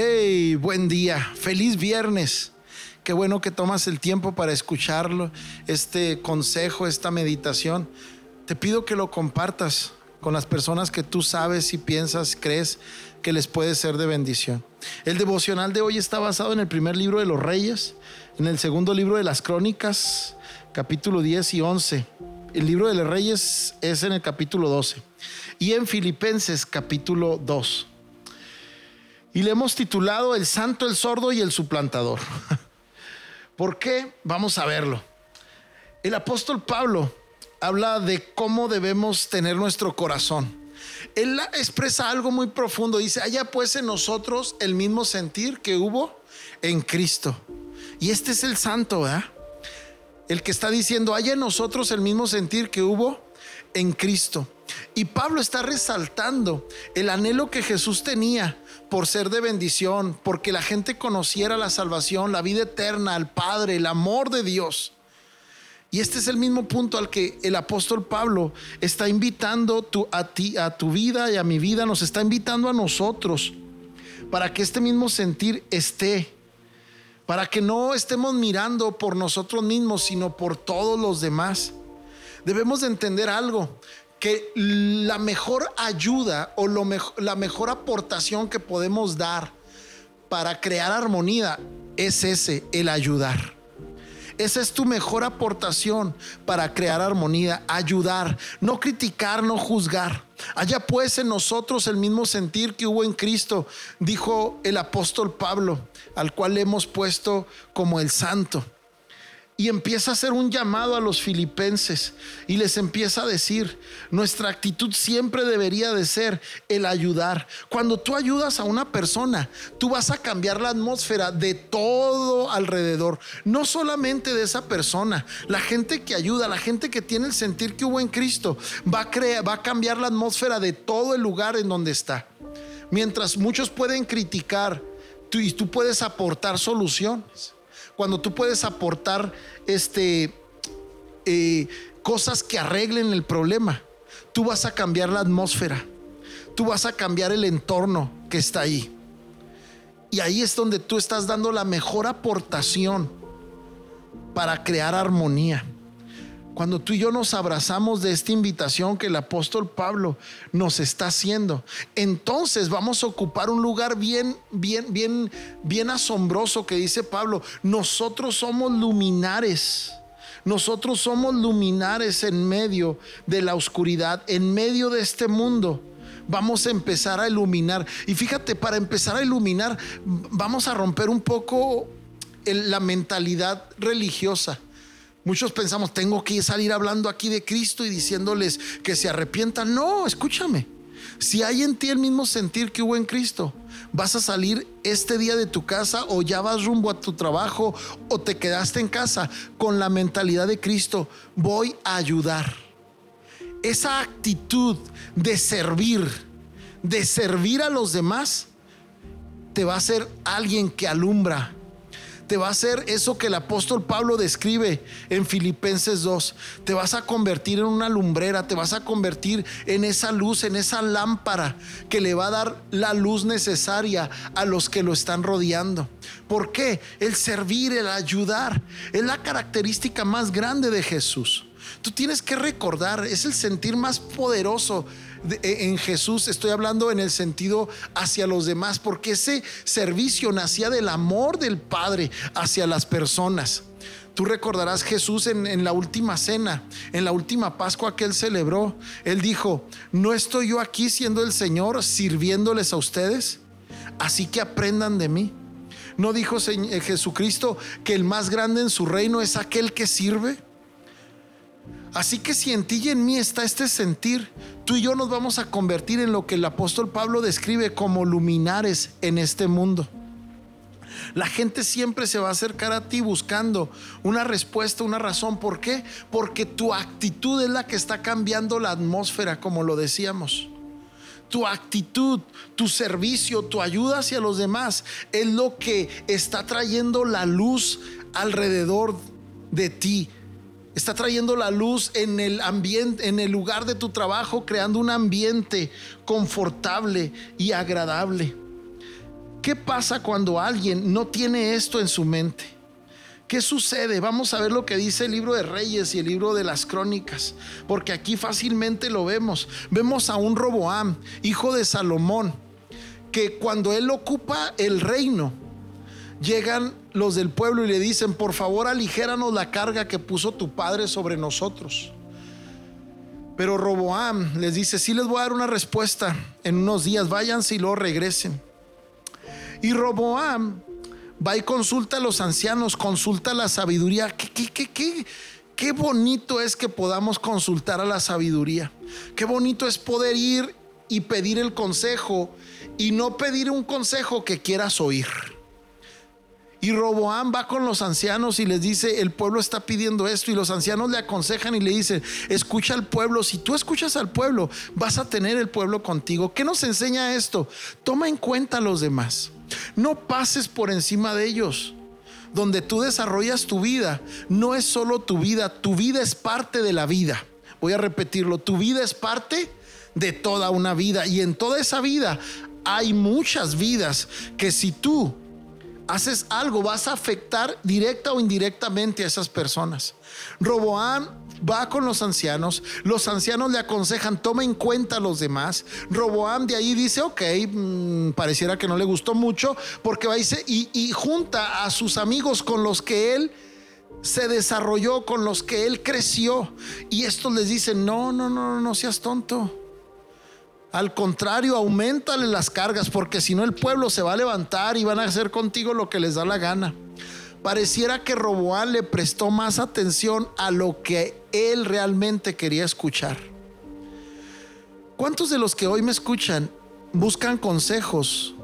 Hey, buen día, feliz viernes. Qué bueno que tomas el tiempo para escucharlo, este consejo, esta meditación. Te pido que lo compartas con las personas que tú sabes y piensas, crees que les puede ser de bendición. El devocional de hoy está basado en el primer libro de los Reyes, en el segundo libro de las Crónicas, capítulo 10 y 11. El libro de los Reyes es en el capítulo 12 y en Filipenses capítulo 2. Y le hemos titulado El Santo, el Sordo y el Suplantador. ¿Por qué? Vamos a verlo. El apóstol Pablo habla de cómo debemos tener nuestro corazón. Él expresa algo muy profundo. Dice, haya pues en nosotros el mismo sentir que hubo en Cristo. Y este es el santo, ¿verdad? El que está diciendo, haya en nosotros el mismo sentir que hubo en Cristo. Y Pablo está resaltando el anhelo que Jesús tenía por ser de bendición, porque la gente conociera la salvación, la vida eterna, al Padre, el amor de Dios. Y este es el mismo punto al que el apóstol Pablo está invitando a ti, a tu vida y a mi vida, nos está invitando a nosotros para que este mismo sentir esté, para que no estemos mirando por nosotros mismos, sino por todos los demás. Debemos de entender algo, que la mejor ayuda o lo la mejor aportación que podemos dar para crear armonía es ese, el ayudar. Esa es tu mejor aportación para crear armonía, ayudar, no criticar, no juzgar. Haya pues en nosotros el mismo sentir que hubo en Cristo, dijo el apóstol Pablo, al cual le hemos puesto como el santo y empieza a hacer un llamado a los filipenses y les empieza a decir, nuestra actitud siempre debería de ser el ayudar. Cuando tú ayudas a una persona, tú vas a cambiar la atmósfera de todo alrededor, no solamente de esa persona. La gente que ayuda, la gente que tiene el sentir que hubo en Cristo, va a, crear, va a cambiar la atmósfera de todo el lugar en donde está. Mientras muchos pueden criticar, tú, y tú puedes aportar soluciones cuando tú puedes aportar este, eh, cosas que arreglen el problema, tú vas a cambiar la atmósfera, tú vas a cambiar el entorno que está ahí. Y ahí es donde tú estás dando la mejor aportación para crear armonía cuando tú y yo nos abrazamos de esta invitación que el apóstol Pablo nos está haciendo, entonces vamos a ocupar un lugar bien, bien, bien, bien asombroso que dice Pablo. Nosotros somos luminares. Nosotros somos luminares en medio de la oscuridad, en medio de este mundo vamos a empezar a iluminar. Y fíjate, para empezar a iluminar, vamos a romper un poco la mentalidad religiosa. Muchos pensamos, tengo que salir hablando aquí de Cristo y diciéndoles que se arrepientan. No, escúchame. Si hay en ti el mismo sentir que hubo en Cristo, vas a salir este día de tu casa o ya vas rumbo a tu trabajo o te quedaste en casa con la mentalidad de Cristo, voy a ayudar. Esa actitud de servir, de servir a los demás, te va a ser alguien que alumbra te va a hacer eso que el apóstol Pablo describe en Filipenses 2. Te vas a convertir en una lumbrera, te vas a convertir en esa luz, en esa lámpara que le va a dar la luz necesaria a los que lo están rodeando. ¿Por qué? El servir, el ayudar, es la característica más grande de Jesús. Tú tienes que recordar, es el sentir más poderoso e, en Jesús, estoy hablando en el sentido hacia los demás, porque ese servicio nacía del amor del Padre hacia las personas. Tú recordarás Jesús en, la última cena, en la última Pascua que él celebró. Él dijo, no estoy yo aquí siendo el Señor sirviéndoles a ustedes, así que aprendan de mí. ¿No dijo eh, Jesucristo que el más grande en su reino es aquel que sirve? Así que si en ti y en mí está este sentir, tú y yo nos vamos a convertir en lo que el apóstol Pablo describe como luminares en este mundo. La gente siempre se va a acercar a ti buscando una respuesta, una razón. ¿Por qué? Porque tu actitud es la que está cambiando la atmósfera, como lo decíamos. Tu actitud, tu servicio, tu ayuda hacia los demás es lo que está trayendo la luz alrededor de ti está trayendo la luz en el ambiente, en el lugar de tu trabajo, creando un ambiente confortable y agradable. ¿Qué pasa cuando alguien no tiene esto en su mente? ¿Qué sucede? Vamos a ver lo que dice el libro de Reyes y el libro de las Crónicas, porque aquí fácilmente lo vemos. Vemos a un Roboam, hijo de Salomón, que cuando él ocupa el reino, llegan los del pueblo y le dicen, por favor aligéranos la carga que puso tu padre sobre nosotros. Pero Roboam les dice, sí les voy a dar una respuesta en unos días, váyanse y luego regresen. Y Roboam va y consulta a los ancianos, consulta la sabiduría. ¿Qué, qué, qué, qué bonito es que podamos consultar a la sabiduría. Qué bonito es poder ir y pedir el consejo y no pedir un consejo que quieras oír. Y Roboam va con los ancianos y les dice, el pueblo está pidiendo esto y los ancianos le aconsejan y le dicen, escucha al pueblo, si tú escuchas al pueblo, vas a tener el pueblo contigo. ¿Qué nos enseña esto? Toma en cuenta a los demás, no pases por encima de ellos. Donde tú desarrollas tu vida, no es solo tu vida, tu vida es parte de la vida. Voy a repetirlo, tu vida es parte de toda una vida y en toda esa vida hay muchas vidas que si tú haces algo, vas a afectar directa o indirectamente a esas personas. Roboam va con los ancianos, los ancianos le aconsejan, toma en cuenta a los demás. Roboam de ahí dice, ok, mm, pareciera que no le gustó mucho, porque va y, y junta a sus amigos con los que él se desarrolló, con los que él creció. Y estos les dicen, no, no, no, no seas tonto. Al contrario, aumentale las cargas, porque si no el pueblo se va a levantar y van a hacer contigo lo que les da la gana. Pareciera que Roboán le prestó más atención a lo que él realmente quería escuchar. ¿Cuántos de los que hoy me escuchan buscan consejos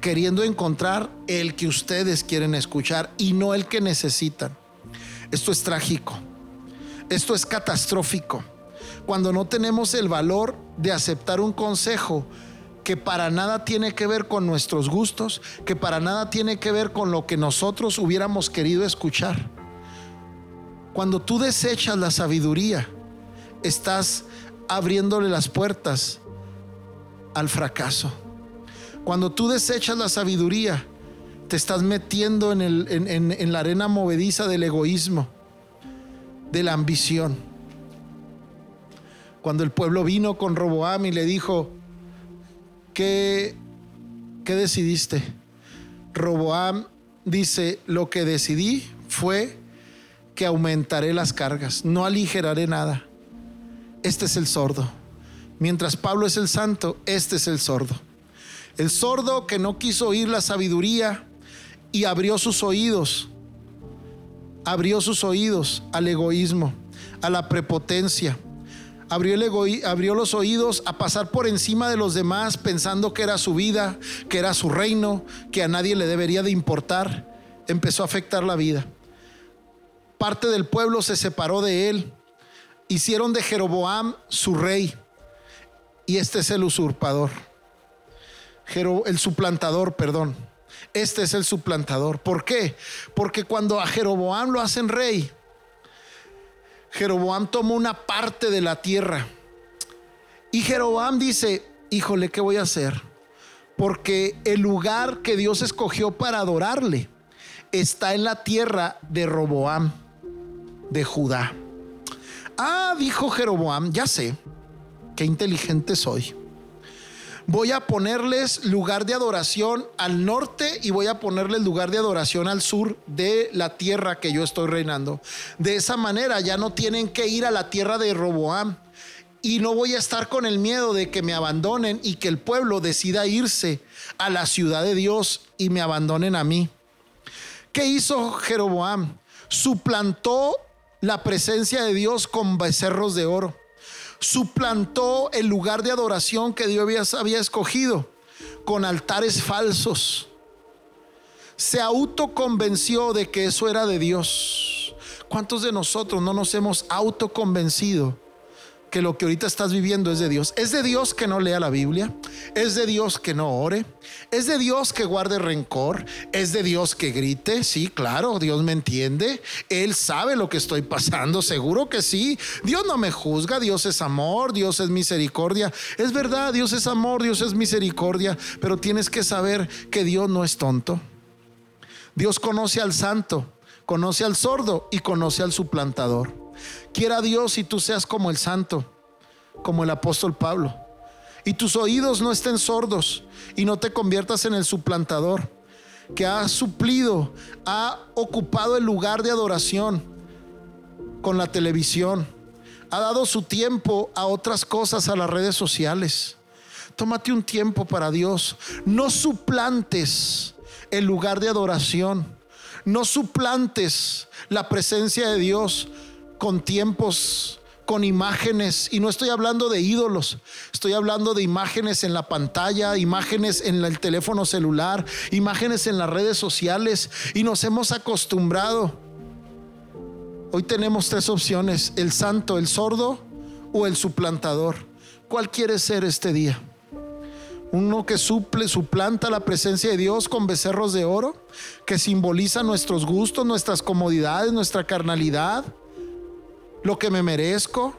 queriendo encontrar el que ustedes quieren escuchar y no el que necesitan? Esto es trágico. Esto es catastrófico cuando no tenemos el valor de aceptar un consejo que para nada tiene que ver con nuestros gustos, que para nada tiene que ver con lo que nosotros hubiéramos querido escuchar. Cuando tú desechas la sabiduría, estás abriéndole las puertas al fracaso. Cuando tú desechas la sabiduría, te estás metiendo en, la arena movediza del egoísmo, de la ambición cuando el pueblo vino con Roboam y le dijo, ¿qué, qué decidiste? Roboam dice, lo que decidí fue que aumentaré las cargas, no aligeraré nada. Este es el sordo. Mientras Pablo es el santo, este es el sordo. El sordo que no quiso oír la sabiduría y abrió sus oídos, abrió sus oídos al egoísmo, a la prepotencia, abrió, los oídos a pasar por encima de los demás pensando que era su vida, que era su reino, que a nadie le debería de importar, empezó a afectar la vida. Parte del pueblo se separó de él, hicieron de Jeroboam su rey, y este es el usurpador, el suplantador, perdón. Este es el suplantador. ¿Por qué? Porque cuando a Jeroboam lo hacen rey, Jeroboam tomó una parte de la tierra. Y Jeroboam dice, híjole, ¿qué voy a hacer? Porque el lugar que Dios escogió para adorarle está en la tierra de Roboam, de Judá. Ah, dijo Jeroboam, ya sé, qué inteligente soy voy a ponerles lugar de adoración al norte y voy a ponerles lugar de adoración al sur de la tierra que yo estoy reinando. De esa manera ya no tienen que ir a la tierra de Roboam y no voy a estar con el miedo de que me abandonen y que el pueblo decida irse a la ciudad de Dios y me abandonen a mí. ¿Qué hizo Jeroboam? Suplantó la presencia de Dios con becerros de oro suplantó el lugar de adoración que Dios había, escogido con altares falsos. Se autoconvenció de que eso era de Dios. ¿Cuántos de nosotros no nos hemos autoconvencido que lo que ahorita estás viviendo es de Dios. Es de Dios que no lea la Biblia. Es de Dios que no ore. Es de Dios que guarde rencor. Es de Dios que grite. Sí, claro, Dios me entiende. Él sabe lo que estoy pasando. Seguro que sí. Dios no me juzga. Dios es amor. Dios es misericordia. Es verdad, Dios es amor. Dios es misericordia. Pero tienes que saber que Dios no es tonto. Dios conoce al santo, conoce al sordo y conoce al suplantador. Quiera Dios y tú seas como el santo, como el apóstol Pablo. Y tus oídos no estén sordos y no te conviertas en el suplantador que ha suplido, ha ocupado el lugar de adoración con la televisión, ha dado su tiempo a otras cosas, a las redes sociales. Tómate un tiempo para Dios. No suplantes el lugar de adoración. No suplantes la presencia de Dios con tiempos, con imágenes, y no estoy hablando de ídolos, estoy hablando de imágenes en la pantalla, imágenes en el teléfono celular, imágenes en las redes sociales, y nos hemos acostumbrado. Hoy tenemos tres opciones, el santo, el sordo o el suplantador. ¿Cuál quiere ser este día? Uno que suple, suplanta la presencia de Dios con becerros de oro, que simboliza nuestros gustos, nuestras comodidades, nuestra carnalidad lo que me merezco,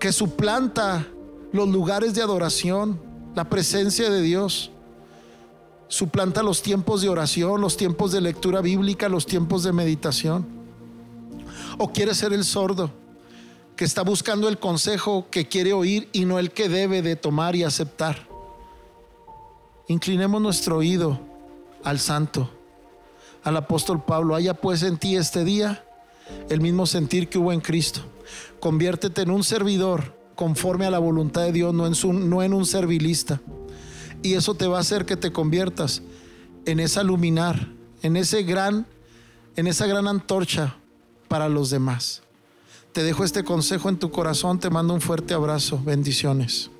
que suplanta los lugares de adoración, la presencia de Dios. Suplanta los tiempos de oración, los tiempos de lectura bíblica, los tiempos de meditación. O quiere ser el sordo que está buscando el consejo que quiere oír y no el que debe de tomar y aceptar. Inclinemos nuestro oído al santo, al apóstol Pablo. Haya pues en ti este día el mismo sentir que hubo en Cristo. Conviértete en un servidor conforme a la voluntad de Dios, no en, no en un servilista. Y eso te va a hacer que te conviertas en esa luminar, en ese gran, en esa gran antorcha para los demás. Te dejo este consejo en tu corazón, te mando un fuerte abrazo, bendiciones.